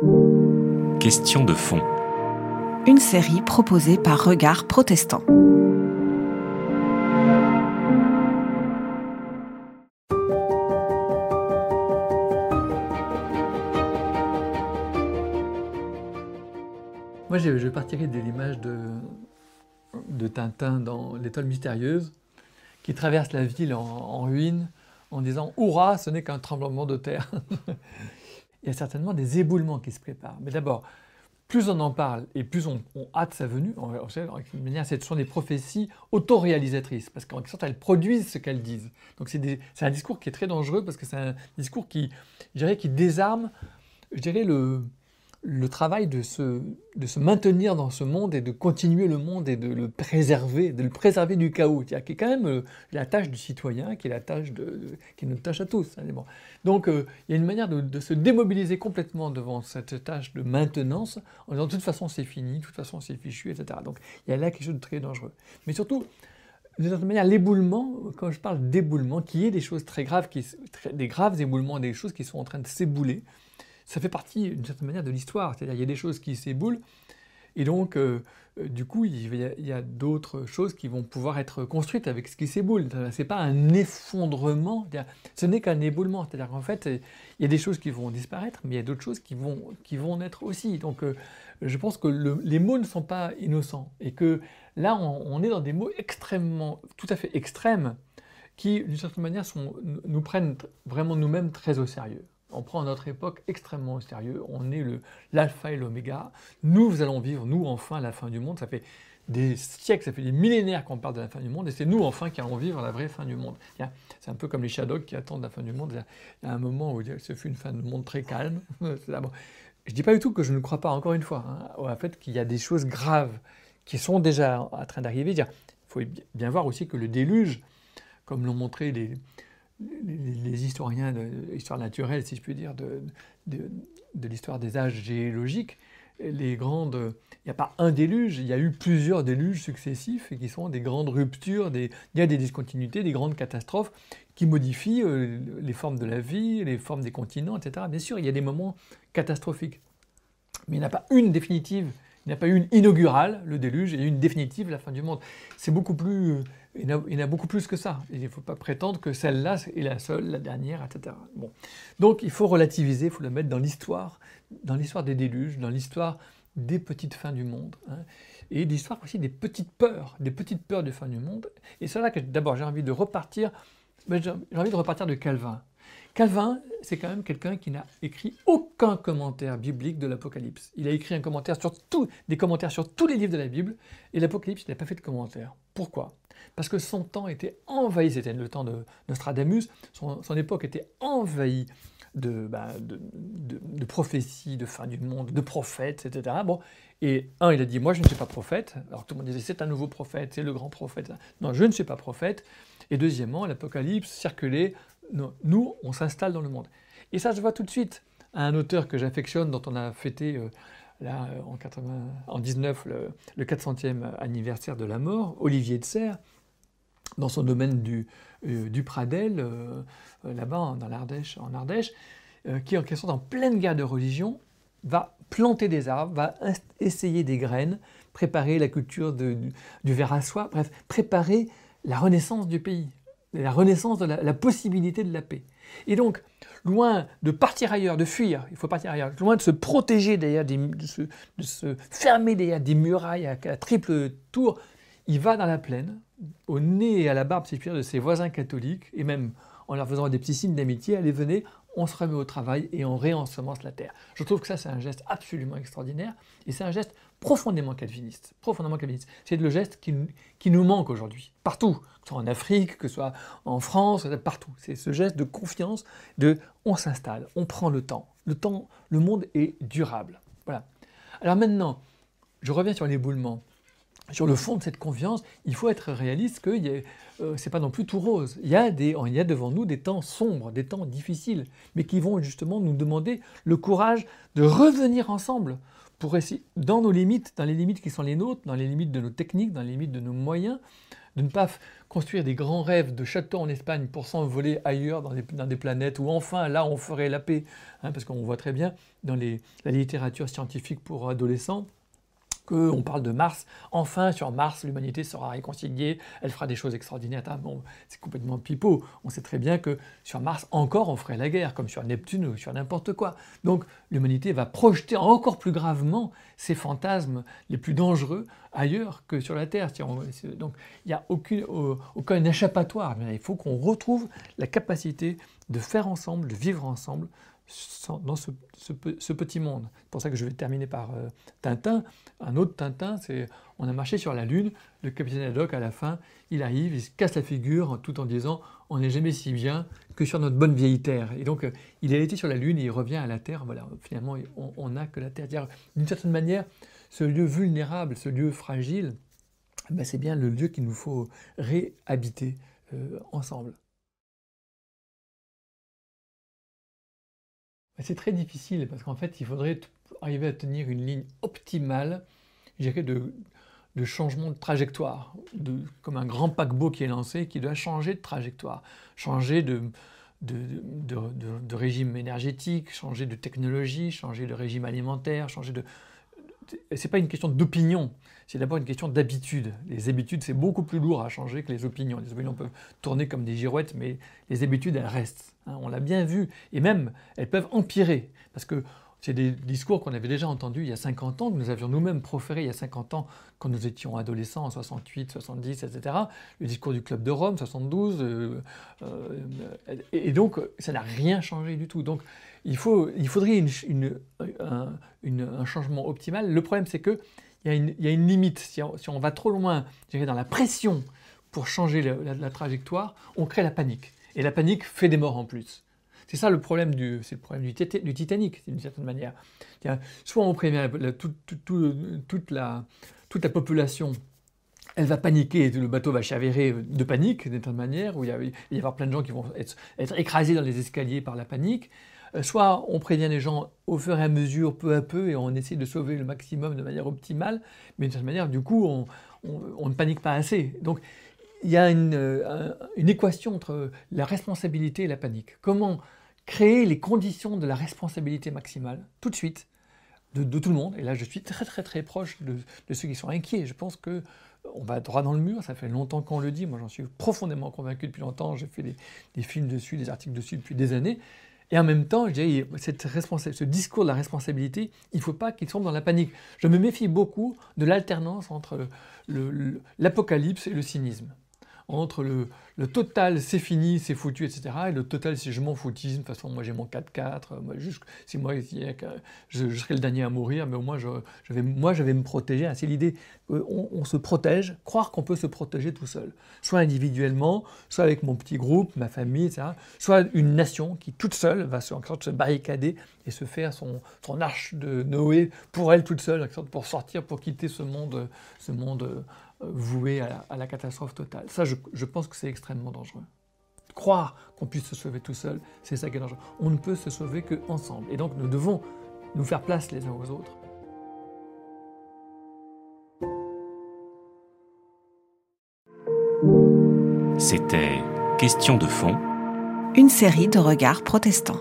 Question de fond. Une série proposée par Regard Protestant. Moi, je, je partirais de l'image de, de Tintin dans L'étoile mystérieuse, qui traverse la ville en, en ruine en disant Hurrah, ce n'est qu'un tremblement de terre. Il y a certainement des éboulements qui se préparent. Mais d'abord, plus on en parle et plus on, hâte sa venue, sait, de manière, ce sont des prophéties autoréalisatrices, parce qu'en quelque sorte, elles produisent ce qu'elles disent. Donc c'est un discours qui est très dangereux, parce que c'est un discours qui, qui désarme, je dirais, le, le travail de se, de se maintenir dans ce monde et de continuer le monde et de le préserver, de le préserver du chaos, qui est quand même euh, la tâche du citoyen, qui est la tâche de, qui est notre tâche à tous. hein. Donc euh, il y a une manière de, se démobiliser complètement devant cette tâche de maintenance, en disant de toute façon c'est fini, de toute façon c'est fichu, etc. Donc il y a là quelque chose de très dangereux. Mais surtout, d'une certaine manière, l'éboulement, quand je parle d'éboulement, qui est des choses très graves, qui, des graves éboulements, des choses qui sont en train de s'ébouler, ça fait partie d'une certaine manière de l'histoire. C'est-à-dire il y a des choses qui s'éboulent, et donc euh, euh, du coup il y a, d'autres choses qui vont pouvoir être construites avec ce qui s'éboule. C'est pas un effondrement, ce n'est qu'un éboulement. C'est-à-dire qu'en fait il y a des choses qui vont disparaître, mais il y a d'autres choses qui vont, qui vont naître aussi. Donc euh, je pense que le- les mots ne sont pas innocents, et que là on, est dans des mots extrêmement, tout à fait extrêmes, qui d'une certaine manière nous- prennent vraiment nous-mêmes très au sérieux. On prend notre époque extrêmement au sérieux, on est l'alpha et l'oméga. Nous allons vivre, nous enfin, la fin du monde. Ça fait des siècles, ça fait des millénaires qu'on parle de la fin du monde, et c'est nous enfin qui allons vivre la vraie fin du monde. C'est un peu comme les Shadocks qui attendent la fin du monde. Il y a un moment où ce fut une fin du monde très calme. Je ne dis pas du tout que je ne crois pas, encore une fois, hein, au fait qu'il y a des choses graves qui sont déjà en train d'arriver. Il faut bien voir aussi que le déluge, comme l'ont montré les, les, historiens de l'histoire naturelle, si je puis dire, de, de, l'histoire des âges géologiques, les grandes, il n'y a pas un déluge, il y a eu plusieurs déluges successifs et qui sont des grandes ruptures, il y a des discontinuités, des grandes catastrophes qui modifient euh, les formes de la vie, les formes des continents, etc. Bien sûr, il y a des moments catastrophiques, mais il n'y en a pas une définitive, il n'y a pas une inaugurale, le déluge, et une définitive, la fin du monde. C'est beaucoup plus, il y, a, en a beaucoup plus que ça. Il ne faut pas prétendre que celle-là est la seule, la dernière, etc. Bon. Donc il faut relativiser, il faut la mettre dans l'histoire, dans l'histoire des déluges, dans l'histoire des petites fins du monde, hein, et l'histoire aussi des petites peurs, des petites peurs de fin du monde. Et c'est là que d'abord j'ai envie de repartir, j'ai envie de repartir de Calvin. Calvin, c'est quand même quelqu'un qui n'a écrit aucun commentaire biblique de l'Apocalypse. Il a écrit un commentaire sur des commentaires sur tous les livres de la Bible, et l'Apocalypse, n'a pas fait de commentaire. Pourquoi? Parce que son temps était envahi, c'était le temps de Nostradamus, son, époque était envahie de, bah, de, prophéties, de fin du monde, de prophètes, etc. Et un, il a dit, moi je ne suis pas prophète, alors tout le monde disait, c'est un nouveau prophète, c'est le grand prophète. Non, je ne suis pas prophète. Et deuxièmement, l'Apocalypse circulait, nous, on s'installe dans le monde. Et ça, je vois tout de suite un auteur que j'affectionne, dont on a fêté euh, là, en, 80, en 19 le, le 400e anniversaire de la mort, Olivier de Serres, dans son domaine du, euh, Pradel, euh, là-bas dans l'Ardèche, en Ardèche, qui en quelque sorte en pleine guerre de religion, va planter des arbres, va essayer des graines, préparer la culture de- du, du verre à soie, bref, préparer la renaissance du pays, la renaissance de la, possibilité de la paix. Et donc, loin de partir ailleurs, de fuir, il faut partir ailleurs, loin de se protéger derrière des, de, se, de se fermer derrière des murailles à, à triple tour, il va dans la plaine, au nez et à la barbe, si je puis dire, de ses voisins catholiques, et même en leur faisant des petits signes d'amitié, allez, venez, on se remet au travail et on réensemence la terre. Je trouve que ça, c'est un geste absolument extraordinaire, et c'est un geste profondément calviniste. Profondément. C'est le geste qui, qui nous manque aujourd'hui, partout, que ce soit en Afrique, que ce soit en France, partout. C'est ce geste de confiance, de on s'installe, on prend le temps. Le temps, le monde est durable. Voilà. Alors maintenant, je reviens sur l'éboulement sur le fond de cette confiance, il faut être réaliste que euh, c'est pas non plus tout rose. Il y, a des, il y a devant nous des temps sombres, des temps difficiles, mais qui vont justement nous demander le courage de revenir ensemble pour essayer, dans nos limites, dans les limites qui sont les nôtres, dans les limites de nos techniques, dans les limites de nos moyens, de ne pas construire des grands rêves de châteaux en Espagne pour s'envoler ailleurs dans des, planètes où enfin là on ferait la paix, hein, parce qu'on voit très bien dans la littérature scientifique pour adolescents qu'on parle de Mars. Enfin, sur Mars, l'humanité sera réconciliée, elle fera des choses extraordinaires. C'est complètement pipeau. On sait très bien que sur Mars, encore, on ferait la guerre, comme sur Neptune ou sur n'importe quoi. Donc, l'humanité va projeter encore plus gravement ses fantasmes les plus dangereux ailleurs que sur la Terre. Donc, il n'y a aucune, aucun échappatoire. Il faut qu'on retrouve la capacité de faire ensemble, de vivre ensemble, dans ce, petit monde. C'est pour ça que je vais terminer par euh, Tintin. Un autre Tintin, c'est on a marché sur la Lune, le capitaine Haddock, à la fin, il arrive, il se casse la figure tout en disant on n'est jamais si bien que sur notre bonne vieille Terre. Et donc, euh, il a été sur la Lune et il revient à la Terre. Voilà, finalement, on n'a que la Terre. D'une certaine manière, ce lieu vulnérable, ce lieu fragile, ben, c'est bien le lieu qu'il nous faut réhabiter euh, ensemble. C'est très difficile parce qu'en fait, il faudrait arriver à tenir une ligne optimale, je dirais, de, changement de trajectoire, comme un grand paquebot qui est lancé, qui doit changer de trajectoire, changer de, régime énergétique, changer de technologie, changer de régime alimentaire, changer de... C'est pas une question d'opinion, c'est d'abord une question d'habitude. Les habitudes, c'est beaucoup plus lourd à changer que les opinions. Les opinions peuvent tourner comme des girouettes, mais les habitudes, elles restent. Hein. on l'a bien vu. Et même, elles peuvent empirer. Parce que c'est des discours qu'on avait déjà entendus il y a 50 ans, que nous avions nous-mêmes proférés il y a 50 ans quand nous étions adolescents en 68, 70, etc. Le discours du Club de Rome, 72. Euh, euh, et donc, ça n'a rien changé du tout. Donc, il, faut, il faudrait un, changement optimal. Le problème, c'est que il y, a une, limite. Si on, va trop loin dans la pression pour changer la, trajectoire, on crée la panique. Et la panique fait des morts en plus. C'est ça le problème du, c'est le problème du, Titanic, d'une certaine manière. Soit on prévient toute, la, toute la population elle va paniquer et le bateau va chavirer de panique, d'une certaine manière, où il, va y avoir plein de gens qui vont être, écrasés dans les escaliers par la panique. Euh, soit on prévient les gens au fur et à mesure, peu à peu, et on essaie de sauver le maximum de manière optimale, mais d'une certaine manière, du coup, on, ne panique pas assez. Donc, il y a euh, une, équation entre la responsabilité et la panique. Comment créer les conditions de la responsabilité maximale tout de suite de, tout le monde? Et là, je suis très très très proche de, ceux qui sont inquiets. Je pense que on va droit dans le mur. Ça fait longtemps qu'on le dit. Moi, j'en suis profondément convaincu depuis longtemps. J'ai fait des, films dessus, des articles dessus depuis des années. Et en même temps, je cette ce discours de la responsabilité, il ne faut pas qu'il tombe dans la panique. Je me méfie beaucoup de l'alternance entre l'apocalypse et le cynisme entre le, total c'est fini, c'est foutu, etc. et le total c'est je m'en foutisme, de toute façon moi j'ai mon 4-4, moi, si moi je, je, serai le dernier à mourir, mais au moins je, vais, moi je me protéger. C'est l'idée, on, se protège, croire qu'on peut se protéger tout seul, soit individuellement, soit avec mon petit groupe, ma famille, etc. Soit une nation qui toute seule va se, en sorte, se barricader et se faire son, arche de Noé pour elle toute seule, pour sortir, pour quitter ce monde, ce monde voué à la, catastrophe totale. Ça, je, pense que c'est extrêmement dangereux. Croire qu'on puisse se sauver tout seul, c'est ça qui est dangereux. On ne peut se sauver qu'ensemble. Et donc, nous devons nous faire place les uns aux autres. C'était Question de fond. Une série de regards protestants.